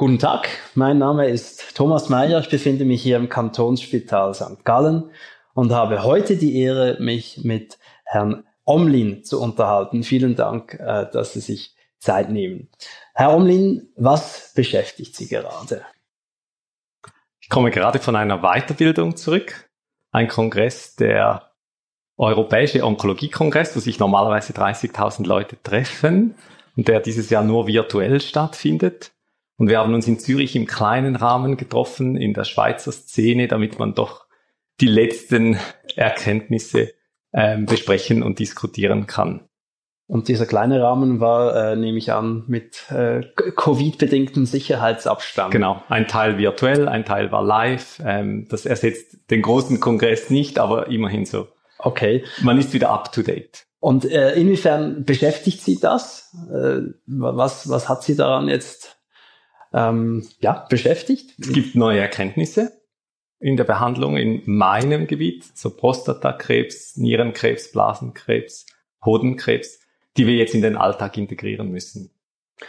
Guten Tag, mein Name ist Thomas Meyer. Ich befinde mich hier im Kantonsspital St. Gallen und habe heute die Ehre, mich mit Herrn Omlin zu unterhalten. Vielen Dank, äh, dass Sie sich Zeit nehmen. Herr Omlin, was beschäftigt Sie gerade? Ich komme gerade von einer Weiterbildung zurück. Ein Kongress, der Europäische Onkologie-Kongress, wo sich normalerweise 30.000 Leute treffen und der dieses Jahr nur virtuell stattfindet. Und wir haben uns in Zürich im kleinen Rahmen getroffen, in der Schweizer Szene, damit man doch die letzten Erkenntnisse ähm, besprechen und diskutieren kann. Und dieser kleine Rahmen war, äh, nehme ich an, mit äh, Covid-bedingtem Sicherheitsabstand. Genau, ein Teil virtuell, ein Teil war live. Ähm, das ersetzt den großen Kongress nicht, aber immerhin so. Okay. Man ist wieder up to date. Und äh, inwiefern beschäftigt Sie das? Äh, was, was hat Sie daran jetzt ähm, ja, beschäftigt. Es gibt neue Erkenntnisse in der Behandlung in meinem Gebiet, so Prostatakrebs, Nierenkrebs, Blasenkrebs, Hodenkrebs, die wir jetzt in den Alltag integrieren müssen.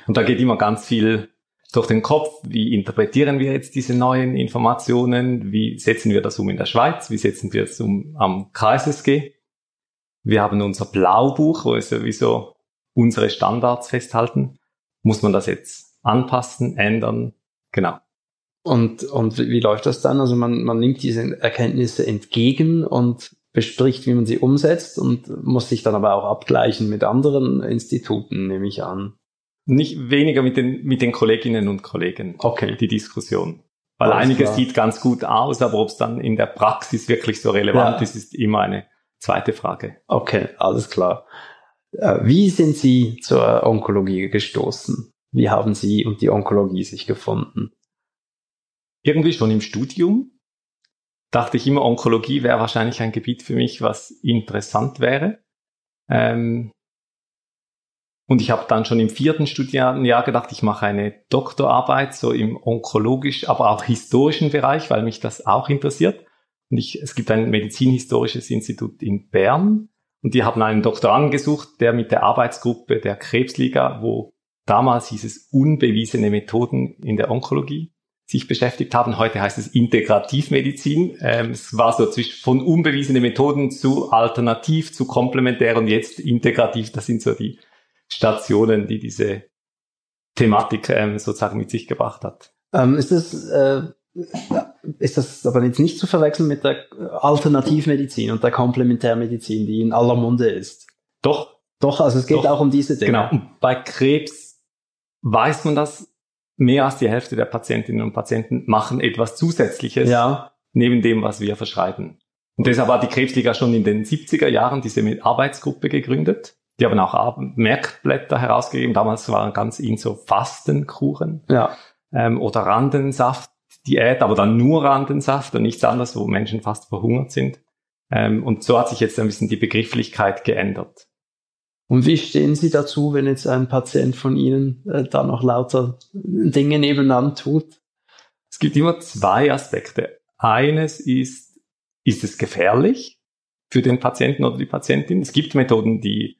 Und da geht immer ganz viel durch den Kopf, wie interpretieren wir jetzt diese neuen Informationen, wie setzen wir das um in der Schweiz, wie setzen wir es um am KSSG. Wir haben unser Blaubuch, wo wir sowieso unsere Standards festhalten. Muss man das jetzt anpassen, ändern. Genau. Und, und wie läuft das dann? Also man, man nimmt diese Erkenntnisse entgegen und bespricht, wie man sie umsetzt und muss sich dann aber auch abgleichen mit anderen Instituten, nehme ich an. Nicht weniger mit den, mit den Kolleginnen und Kollegen. Okay. Die Diskussion. Weil Alles einiges klar. sieht ganz gut aus, aber ob es dann in der Praxis wirklich so relevant ja. ist, ist immer eine zweite Frage. Okay, alles klar. Äh, wie sind Sie zur Onkologie gestoßen? Wie haben Sie und die Onkologie sich gefunden? Irgendwie schon im Studium dachte ich immer, Onkologie wäre wahrscheinlich ein Gebiet für mich, was interessant wäre. Ähm und ich habe dann schon im vierten Studienjahr gedacht, ich mache eine Doktorarbeit so im onkologisch, aber auch historischen Bereich, weil mich das auch interessiert. Und ich, es gibt ein medizinhistorisches Institut in Bern und die haben einen Doktoranden gesucht, der mit der Arbeitsgruppe der Krebsliga, wo Damals hieß es unbewiesene Methoden in der Onkologie sich beschäftigt haben. Heute heißt es Integrativmedizin. Ähm, es war so zwischen von unbewiesene Methoden zu alternativ, zu komplementär und jetzt integrativ. Das sind so die Stationen, die diese Thematik ähm, sozusagen mit sich gebracht hat. Ähm, ist das äh, ist das aber jetzt nicht zu verwechseln mit der Alternativmedizin und der Komplementärmedizin, die in aller Munde ist? Doch. Doch, also es geht Doch. auch um diese Dinge. Genau. Und bei Krebs weiß man das, mehr als die Hälfte der Patientinnen und Patienten machen etwas Zusätzliches ja. neben dem, was wir verschreiben. Und deshalb hat die Krebsliga schon in den 70er Jahren diese Arbeitsgruppe gegründet. Die haben auch Merkblätter herausgegeben. Damals waren ganz in so Fastenkuchen ja. ähm, oder Randensaft-Diät, aber dann nur Randensaft und nichts anderes, wo Menschen fast verhungert sind. Ähm, und so hat sich jetzt ein bisschen die Begrifflichkeit geändert. Und wie stehen Sie dazu, wenn jetzt ein Patient von Ihnen äh, da noch lauter Dinge nebeneinander tut? Es gibt immer zwei Aspekte. Eines ist, ist es gefährlich für den Patienten oder die Patientin? Es gibt Methoden, die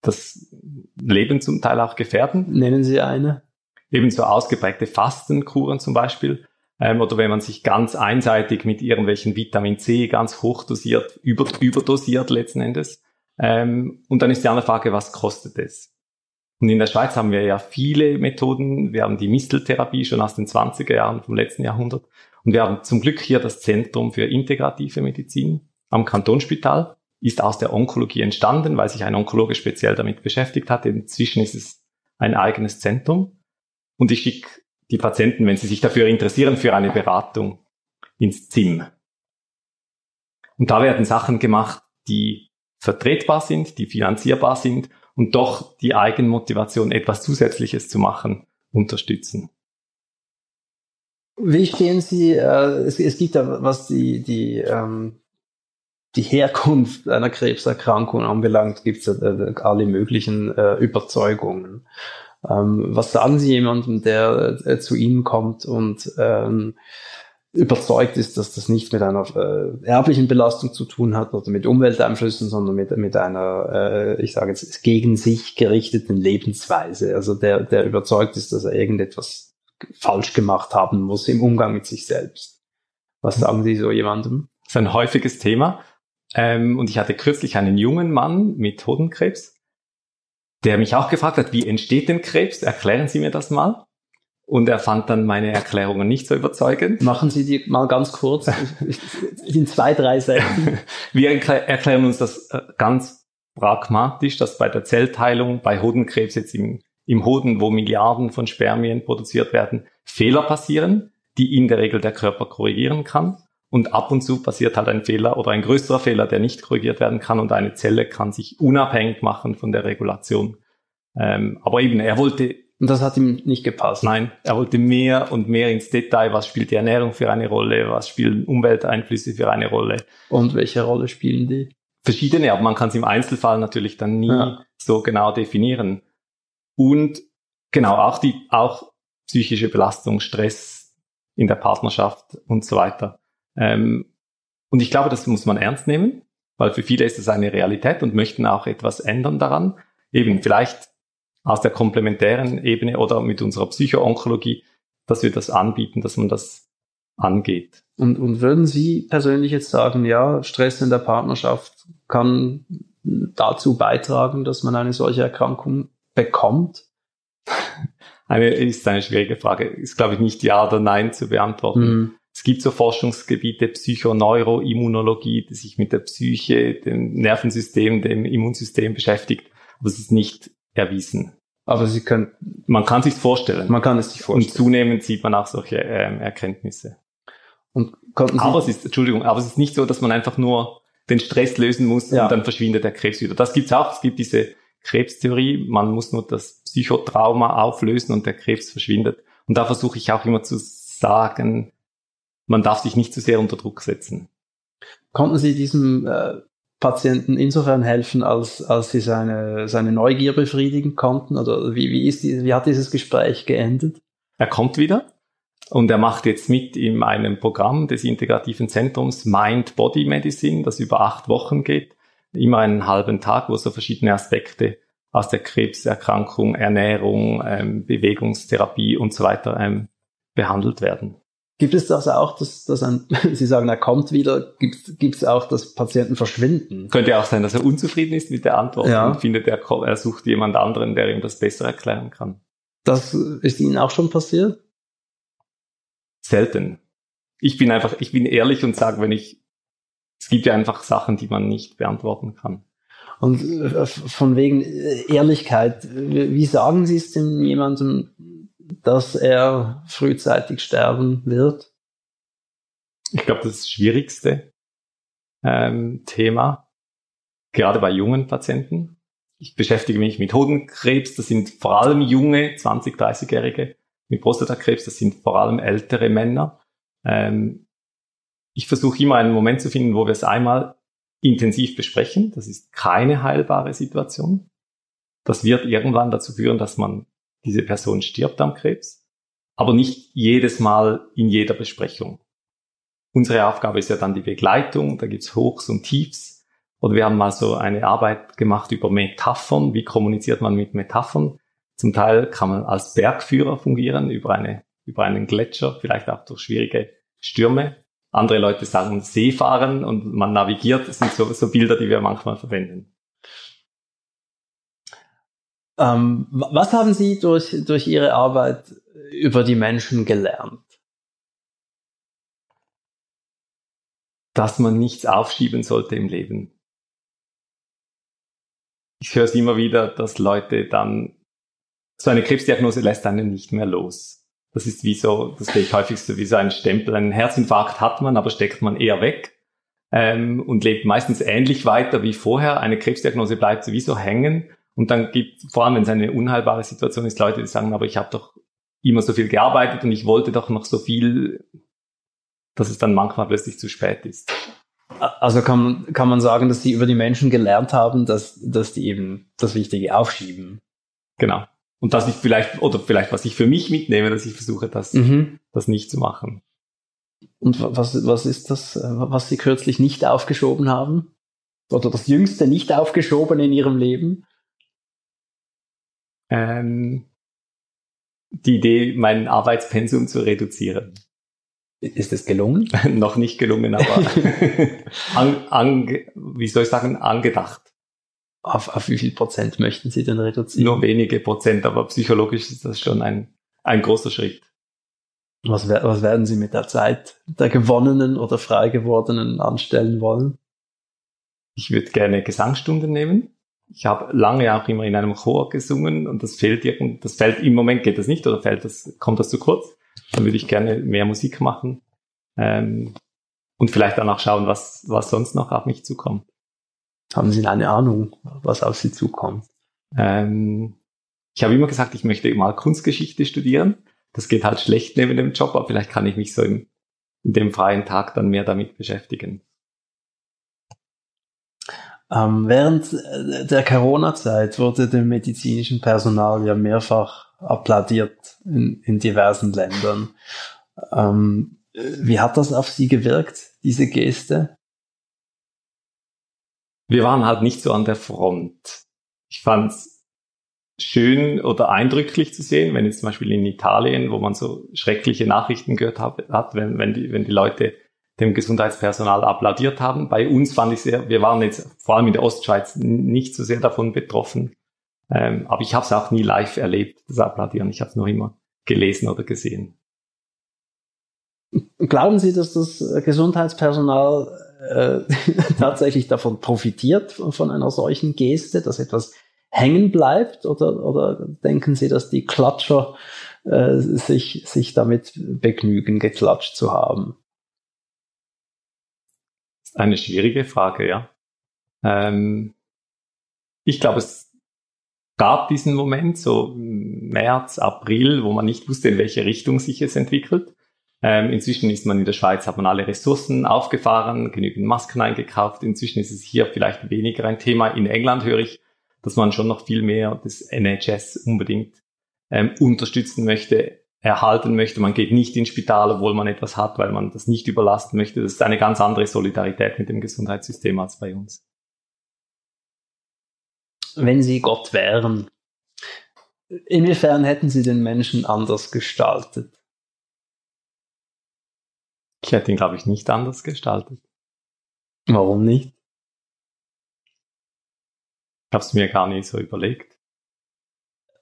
das Leben zum Teil auch gefährden. Nennen Sie eine? Ebenso ausgeprägte Fastenkuren zum Beispiel. Ähm, oder wenn man sich ganz einseitig mit irgendwelchen Vitamin C ganz hochdosiert, über, überdosiert letzten Endes. Ähm, und dann ist die andere Frage, was kostet es? Und in der Schweiz haben wir ja viele Methoden. Wir haben die Misteltherapie schon aus den 20er Jahren vom letzten Jahrhundert. Und wir haben zum Glück hier das Zentrum für integrative Medizin am Kantonsspital. Ist aus der Onkologie entstanden, weil sich ein Onkologe speziell damit beschäftigt hat. Inzwischen ist es ein eigenes Zentrum. Und ich schicke die Patienten, wenn sie sich dafür interessieren, für eine Beratung ins ZIM. Und da werden Sachen gemacht, die vertretbar sind, die finanzierbar sind und doch die Eigenmotivation, etwas Zusätzliches zu machen, unterstützen. Wie stehen Sie, äh, es, es gibt ja, was die, die, ähm, die Herkunft einer Krebserkrankung anbelangt, gibt es äh, alle möglichen äh, Überzeugungen. Ähm, was sagen Sie jemandem, der äh, zu Ihnen kommt und ähm, überzeugt ist, dass das nicht mit einer äh, erblichen Belastung zu tun hat oder mit Umwelteinflüssen, sondern mit, mit einer, äh, ich sage jetzt, gegen sich gerichteten Lebensweise. Also der, der überzeugt ist, dass er irgendetwas falsch gemacht haben muss im Umgang mit sich selbst. Was sagen Sie so jemandem? Das ist ein häufiges Thema. Ähm, und ich hatte kürzlich einen jungen Mann mit Hodenkrebs, der mich auch gefragt hat, wie entsteht denn Krebs? Erklären Sie mir das mal. Und er fand dann meine Erklärungen nicht so überzeugend. Machen Sie die mal ganz kurz, in zwei, drei Sätzen. Wir erklären uns das äh, ganz pragmatisch, dass bei der Zellteilung, bei Hodenkrebs jetzt im, im Hoden, wo Milliarden von Spermien produziert werden, Fehler passieren, die in der Regel der Körper korrigieren kann. Und ab und zu passiert halt ein Fehler oder ein größerer Fehler, der nicht korrigiert werden kann und eine Zelle kann sich unabhängig machen von der Regulation. Ähm, aber eben, er wollte und das hat ihm nicht gepasst. Nein, er wollte mehr und mehr ins Detail. Was spielt die Ernährung für eine Rolle? Was spielen Umwelteinflüsse für eine Rolle? Und welche Rolle spielen die? Verschiedene, aber man kann es im Einzelfall natürlich dann nie ja. so genau definieren. Und genau, auch die, auch psychische Belastung, Stress in der Partnerschaft und so weiter. Ähm, und ich glaube, das muss man ernst nehmen, weil für viele ist es eine Realität und möchten auch etwas ändern daran. Eben vielleicht aus der komplementären Ebene oder mit unserer Psychoonkologie, dass wir das anbieten, dass man das angeht. Und, und würden Sie persönlich jetzt sagen, ja, Stress in der Partnerschaft kann dazu beitragen, dass man eine solche Erkrankung bekommt? Eine, ist eine schwierige Frage. Ist, glaube ich, nicht Ja oder Nein zu beantworten. Mhm. Es gibt so Forschungsgebiete, Psychoneuroimmunologie, die sich mit der Psyche, dem Nervensystem, dem Immunsystem beschäftigt. Aber es ist nicht erwiesen. Aber Sie können, man kann sich vorstellen. Man kann es sich vorstellen. Und zunehmend sieht man auch solche ähm, Erkenntnisse. Und konnten Sie aber es ist, Entschuldigung, aber es ist nicht so, dass man einfach nur den Stress lösen muss ja. und dann verschwindet der Krebs wieder. Das gibt's auch. Es gibt diese Krebstheorie. Man muss nur das Psychotrauma auflösen und der Krebs verschwindet. Und da versuche ich auch immer zu sagen, man darf sich nicht zu sehr unter Druck setzen. Konnten Sie diesem äh, Patienten insofern helfen, als, als sie seine, seine Neugier befriedigen konnten? Oder wie, wie, ist die, wie hat dieses Gespräch geendet? Er kommt wieder und er macht jetzt mit in einem Programm des integrativen Zentrums Mind Body Medicine, das über acht Wochen geht. Immer einen halben Tag, wo so verschiedene Aspekte aus der Krebserkrankung, Ernährung, ähm, Bewegungstherapie und so weiter ähm, behandelt werden. Gibt es das auch, dass, dass ein, Sie sagen, er kommt wieder, gibt es auch, dass Patienten verschwinden? Könnte auch sein, dass er unzufrieden ist mit der Antwort ja. und findet, er, er sucht jemand anderen, der ihm das besser erklären kann. Das ist Ihnen auch schon passiert? Selten. Ich bin einfach, ich bin ehrlich und sage, wenn ich, es gibt ja einfach Sachen, die man nicht beantworten kann. Und äh, von wegen Ehrlichkeit, wie sagen Sie es denn jemandem, dass er frühzeitig sterben wird? Ich glaube, das, ist das schwierigste ähm, Thema, gerade bei jungen Patienten. Ich beschäftige mich mit Hodenkrebs, das sind vor allem junge, 20, 30-Jährige. Mit Prostatakrebs, das sind vor allem ältere Männer. Ähm, ich versuche immer einen Moment zu finden, wo wir es einmal intensiv besprechen. Das ist keine heilbare Situation. Das wird irgendwann dazu führen, dass man diese Person stirbt am Krebs, aber nicht jedes Mal in jeder Besprechung. Unsere Aufgabe ist ja dann die Begleitung, da gibt's Hochs und Tiefs. Oder wir haben mal so eine Arbeit gemacht über Metaphern, wie kommuniziert man mit Metaphern. Zum Teil kann man als Bergführer fungieren über, eine, über einen Gletscher, vielleicht auch durch schwierige Stürme. Andere Leute sagen Seefahren und man navigiert. Das sind so, so Bilder, die wir manchmal verwenden. Ähm, was haben Sie durch, durch Ihre Arbeit über die Menschen gelernt? Dass man nichts aufschieben sollte im Leben. Ich höre es immer wieder, dass Leute dann, so eine Krebsdiagnose lässt einen nicht mehr los. Das ist wie so, das sehe ich häufig so wie so ein Stempel. Einen Herzinfarkt hat man, aber steckt man eher weg ähm, und lebt meistens ähnlich weiter wie vorher. Eine Krebsdiagnose bleibt sowieso hängen und dann gibt vor allem, wenn es eine unheilbare Situation ist, Leute, die sagen, aber ich habe doch immer so viel gearbeitet und ich wollte doch noch so viel, dass es dann manchmal plötzlich zu spät ist. Also kann, kann man sagen, dass sie über die Menschen gelernt haben, dass, dass die eben das Wichtige aufschieben. Genau. Und dass ich vielleicht, oder vielleicht was ich für mich mitnehme, dass ich versuche, das, mhm. das nicht zu machen. Und was, was ist das, was Sie kürzlich nicht aufgeschoben haben? Oder das jüngste nicht aufgeschoben in Ihrem Leben? Ähm, die Idee, mein Arbeitspensum zu reduzieren. Ist es gelungen? Noch nicht gelungen, aber an, an, wie soll ich sagen, angedacht. Auf, auf wie viel Prozent möchten Sie denn reduzieren? Nur wenige Prozent, aber psychologisch ist das schon ein, ein großer Schritt. Was, was werden Sie mit der Zeit der gewonnenen oder frei gewordenen anstellen wollen? Ich würde gerne Gesangsstunden nehmen. Ich habe lange auch immer in einem Chor gesungen und das fehlt irgend, das fällt im Moment geht das nicht oder fällt das, kommt das zu kurz. Dann würde ich gerne mehr Musik machen ähm, und vielleicht danach schauen, was, was sonst noch auf mich zukommt. Haben Sie eine Ahnung, was auf Sie zukommt? Ähm, ich habe immer gesagt, ich möchte mal Kunstgeschichte studieren. Das geht halt schlecht neben dem Job, aber vielleicht kann ich mich so im, in dem freien Tag dann mehr damit beschäftigen. Ähm, während äh, der Corona-Zeit wurde dem medizinischen Personal ja mehrfach applaudiert in, in diversen Ländern. Ähm, wie hat das auf Sie gewirkt, diese Geste? Wir waren halt nicht so an der Front. Ich fand's schön oder eindrücklich zu sehen, wenn jetzt zum Beispiel in Italien, wo man so schreckliche Nachrichten gehört hat, wenn, wenn, die, wenn die Leute dem Gesundheitspersonal applaudiert haben. Bei uns fand ich sehr, wir waren jetzt vor allem in der Ostschweiz nicht so sehr davon betroffen. Ähm, aber ich habe es auch nie live erlebt, das Applaudieren. Ich habe es noch immer gelesen oder gesehen. Glauben Sie, dass das Gesundheitspersonal äh, tatsächlich davon profitiert, von einer solchen Geste, dass etwas hängen bleibt? Oder, oder denken Sie, dass die Klatscher äh, sich, sich damit begnügen, geklatscht zu haben? Eine schwierige Frage, ja. Ähm, ich glaube, es gab diesen Moment, so März, April, wo man nicht wusste, in welche Richtung sich es entwickelt. Ähm, inzwischen ist man in der Schweiz, hat man alle Ressourcen aufgefahren, genügend Masken eingekauft. Inzwischen ist es hier vielleicht weniger ein Thema. In England höre ich, dass man schon noch viel mehr das NHS unbedingt ähm, unterstützen möchte erhalten möchte. Man geht nicht ins Spital, obwohl man etwas hat, weil man das nicht überlasten möchte. Das ist eine ganz andere Solidarität mit dem Gesundheitssystem als bei uns. Wenn Sie Gott wären, inwiefern hätten Sie den Menschen anders gestaltet? Ich hätte ihn, glaube ich, nicht anders gestaltet. Warum nicht? Ich habe es mir gar nicht so überlegt.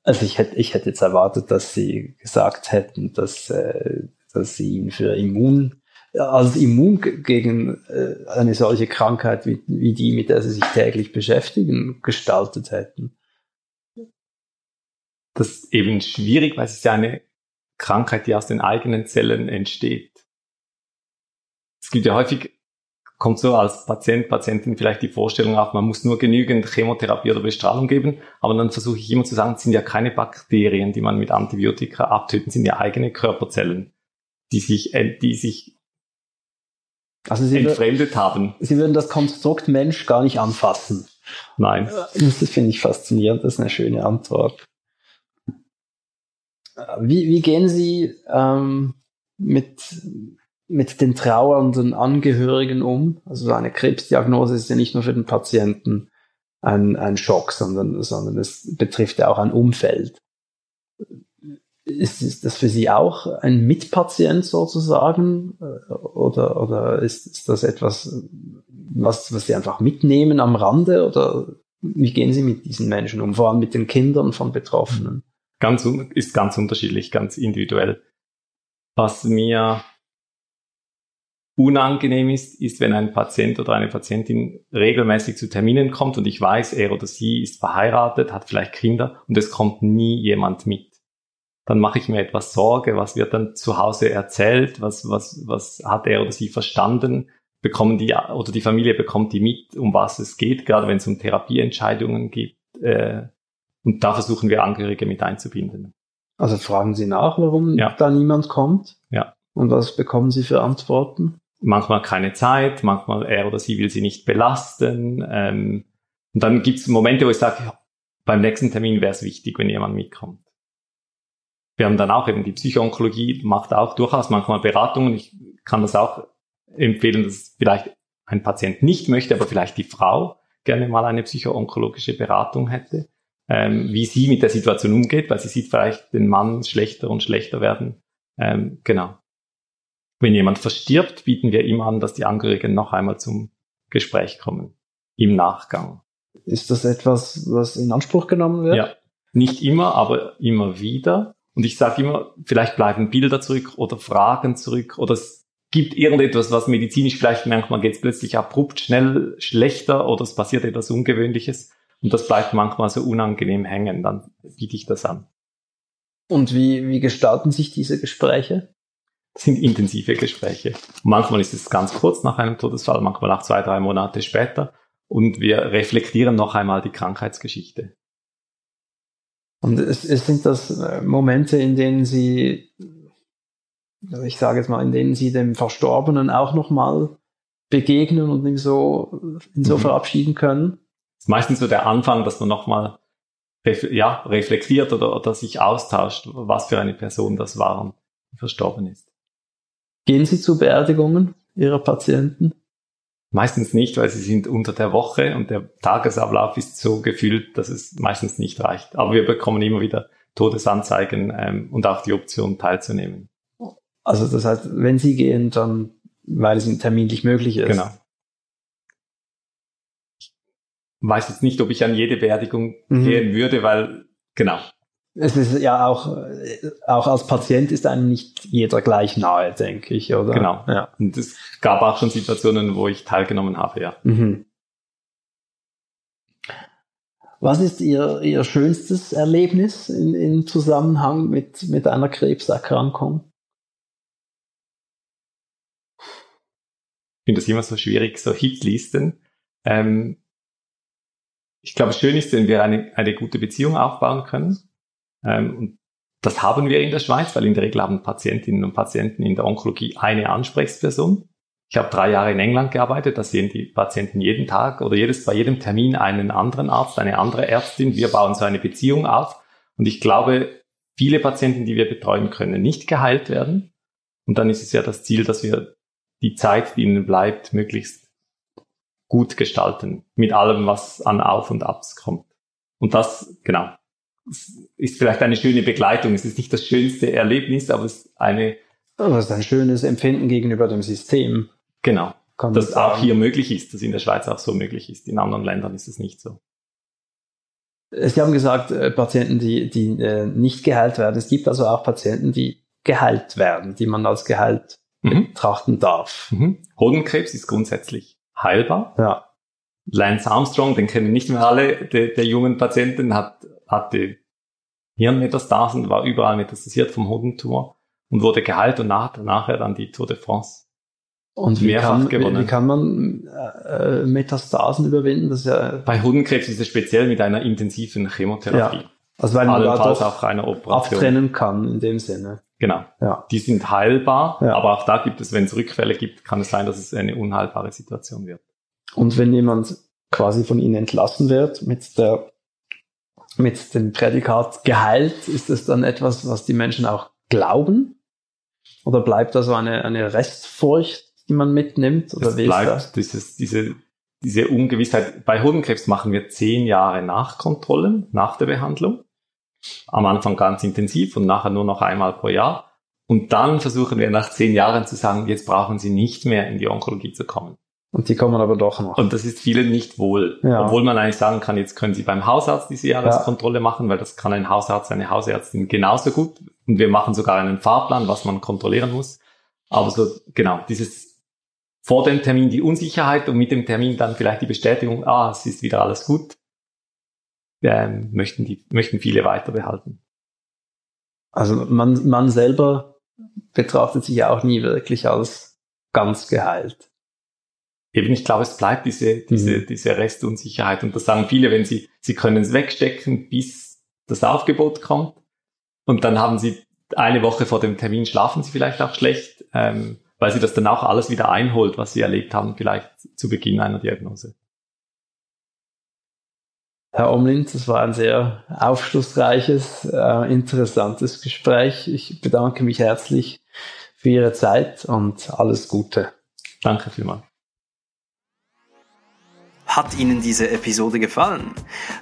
Also ich hätte, ich hätte jetzt erwartet, dass sie gesagt hätten, dass, äh, dass sie ihn für immun, als immun gegen äh, eine solche Krankheit wie, wie die, mit der sie sich täglich beschäftigen, gestaltet hätten. Das ist eben schwierig, weil es ist ja eine Krankheit, die aus den eigenen Zellen entsteht. Es gibt ja häufig kommt so als Patient, Patientin vielleicht die Vorstellung auf, man muss nur genügend Chemotherapie oder Bestrahlung geben, aber dann versuche ich immer zu sagen, es sind ja keine Bakterien, die man mit Antibiotika abtöten, sind ja eigene Körperzellen, die sich, die sich also Sie entfremdet haben. Sie würden das Konstrukt Mensch gar nicht anfassen. Nein. Das finde ich faszinierend, das ist eine schöne Antwort. Wie, wie gehen Sie ähm, mit mit den trauernden Angehörigen um? Also eine Krebsdiagnose ist ja nicht nur für den Patienten ein, ein Schock, sondern, sondern es betrifft ja auch ein Umfeld. Ist, ist das für Sie auch ein Mitpatient sozusagen? Oder, oder ist, ist das etwas, was, was Sie einfach mitnehmen am Rande? Oder wie gehen Sie mit diesen Menschen um? Vor allem mit den Kindern von Betroffenen? Ganz, ist ganz unterschiedlich, ganz individuell. Was mir unangenehm ist, ist, wenn ein Patient oder eine Patientin regelmäßig zu Terminen kommt und ich weiß, er oder sie ist verheiratet, hat vielleicht Kinder und es kommt nie jemand mit. Dann mache ich mir etwas Sorge, was wird dann zu Hause erzählt, was, was, was hat er oder sie verstanden, bekommen die oder die Familie bekommt die mit, um was es geht, gerade wenn es um Therapieentscheidungen geht. Äh, und da versuchen wir Angehörige mit einzubinden. Also fragen Sie nach, warum ja. da niemand kommt? Ja. Und was bekommen Sie für Antworten? Manchmal keine Zeit, manchmal er oder sie will sie nicht belasten. Ähm, und dann gibt es Momente, wo ich sage, beim nächsten Termin wäre es wichtig, wenn jemand mitkommt. Wir haben dann auch eben die Psychoonkologie, macht auch durchaus manchmal Beratungen. Ich kann das auch empfehlen, dass vielleicht ein Patient nicht möchte, aber vielleicht die Frau gerne mal eine psychoonkologische Beratung hätte, ähm, wie sie mit der Situation umgeht, weil sie sieht vielleicht den Mann schlechter und schlechter werden. Ähm, genau. Wenn jemand verstirbt, bieten wir ihm an, dass die Angehörigen noch einmal zum Gespräch kommen. Im Nachgang. Ist das etwas, was in Anspruch genommen wird? Ja. Nicht immer, aber immer wieder. Und ich sage immer, vielleicht bleiben Bilder zurück oder Fragen zurück oder es gibt irgendetwas, was medizinisch vielleicht manchmal geht es plötzlich abrupt schnell schlechter oder es passiert etwas Ungewöhnliches und das bleibt manchmal so unangenehm hängen, dann biete ich das an. Und wie, wie gestalten sich diese Gespräche? Das sind intensive Gespräche. Manchmal ist es ganz kurz nach einem Todesfall, manchmal auch zwei, drei Monate später und wir reflektieren noch einmal die Krankheitsgeschichte. Und es, es sind das äh, Momente, in denen Sie ich sage jetzt mal, in denen sie dem Verstorbenen auch nochmal begegnen und ihn so, ihn so mhm. verabschieden können. Das ist meistens so der Anfang, dass man nochmal ja, reflektiert oder, oder sich austauscht, was für eine Person das war und verstorben ist. Gehen Sie zu Beerdigungen Ihrer Patienten? Meistens nicht, weil sie sind unter der Woche und der Tagesablauf ist so gefüllt, dass es meistens nicht reicht. Aber wir bekommen immer wieder Todesanzeigen ähm, und auch die Option teilzunehmen. Also das heißt, wenn Sie gehen, dann weil es terminlich möglich ist. Genau. Ich weiß jetzt nicht, ob ich an jede Beerdigung mhm. gehen würde, weil genau. Es ist ja auch, auch als Patient ist einem nicht jeder gleich nahe, denke ich, oder? Genau. Ja. Und es gab auch schon Situationen, wo ich teilgenommen habe, ja. Mhm. Was ist Ihr, Ihr schönstes Erlebnis in, in Zusammenhang mit, mit einer Krebserkrankung? finde das immer so schwierig, so Hitlisten. Ähm, ich glaube, schön ist, wenn wir eine, eine gute Beziehung aufbauen können. Ähm, und das haben wir in der Schweiz, weil in der Regel haben Patientinnen und Patienten in der Onkologie eine Ansprechperson. Ich habe drei Jahre in England gearbeitet, da sehen die Patienten jeden Tag oder jedes, bei jedem Termin einen anderen Arzt, eine andere Ärztin. Wir bauen so eine Beziehung auf. Und ich glaube, viele Patienten, die wir betreuen, können nicht geheilt werden. Und dann ist es ja das Ziel, dass wir die Zeit, die ihnen bleibt, möglichst gut gestalten. Mit allem, was an Auf und Abs kommt. Und das, genau, ist vielleicht eine schöne Begleitung. Es ist nicht das schönste Erlebnis, aber es ist eine. Aber es ist ein schönes Empfinden gegenüber dem System. Genau. Kann dass auch hier möglich ist, dass in der Schweiz auch so möglich ist. In anderen Ländern ist es nicht so. Sie haben gesagt, äh, Patienten, die, die äh, nicht geheilt werden. Es gibt also auch Patienten, die geheilt werden, die man als geheilt mhm. betrachten darf. Mhm. Hodenkrebs ist grundsätzlich heilbar. Ja. Lance Armstrong, den kennen nicht mehr alle, der, der jungen Patienten, hat, hatte Hirnmetastasen, war überall metastasiert vom Hodentumor und wurde geheilt und nach, nachher dann die Tour de France. Und wie kann, gewonnen. Wie, kann man äh, Metastasen überwinden? Das ja Bei Hodenkrebs ist es speziell mit einer intensiven Chemotherapie. Ja. Also weil man da auch eine Operation abtrennen kann in dem Sinne. Genau. Ja. Die sind heilbar, ja. aber auch da gibt es, wenn es Rückfälle gibt, kann es sein, dass es eine unheilbare Situation wird. Und wenn jemand quasi von ihnen entlassen wird mit der mit dem Prädikat geheilt, ist es dann etwas, was die Menschen auch glauben? Oder bleibt da so eine, eine Restfurcht, die man mitnimmt? Oder es bleibt das? Dieses, diese, diese Ungewissheit. Bei Hodenkrebs machen wir zehn Jahre Nachkontrollen nach der Behandlung am Anfang ganz intensiv und nachher nur noch einmal pro Jahr. Und dann versuchen wir nach zehn Jahren zu sagen, jetzt brauchen Sie nicht mehr in die Onkologie zu kommen. Und die kommen aber doch noch. Und das ist vielen nicht wohl. Ja. Obwohl man eigentlich sagen kann, jetzt können Sie beim Hausarzt diese Jahreskontrolle ja. machen, weil das kann ein Hausarzt, eine Hausärztin genauso gut. Und wir machen sogar einen Fahrplan, was man kontrollieren muss. Aber so, genau, dieses vor dem Termin die Unsicherheit und mit dem Termin dann vielleicht die Bestätigung, ah, es ist wieder alles gut ähm, möchten, die, möchten viele weiter behalten. Also man, man selber betrachtet sich auch nie wirklich als ganz geheilt. Eben, ich glaube, es bleibt diese, diese, mhm. diese Restunsicherheit. Und das sagen viele, wenn sie, sie können es wegstecken, bis das Aufgebot kommt. Und dann haben sie eine Woche vor dem Termin schlafen sie vielleicht auch schlecht, ähm, weil sie das dann auch alles wieder einholt, was sie erlebt haben, vielleicht zu Beginn einer Diagnose. Herr Omlin, das war ein sehr aufschlussreiches, äh, interessantes Gespräch. Ich bedanke mich herzlich für Ihre Zeit und alles Gute. Danke vielmals. Hat Ihnen diese Episode gefallen?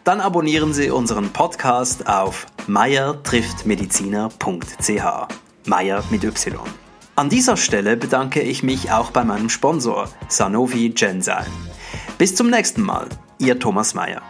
Dann abonnieren Sie unseren Podcast auf meyer-mediziner.ch. Meyer mit Y. An dieser Stelle bedanke ich mich auch bei meinem Sponsor Sanofi Genzyme. Bis zum nächsten Mal, Ihr Thomas Meyer.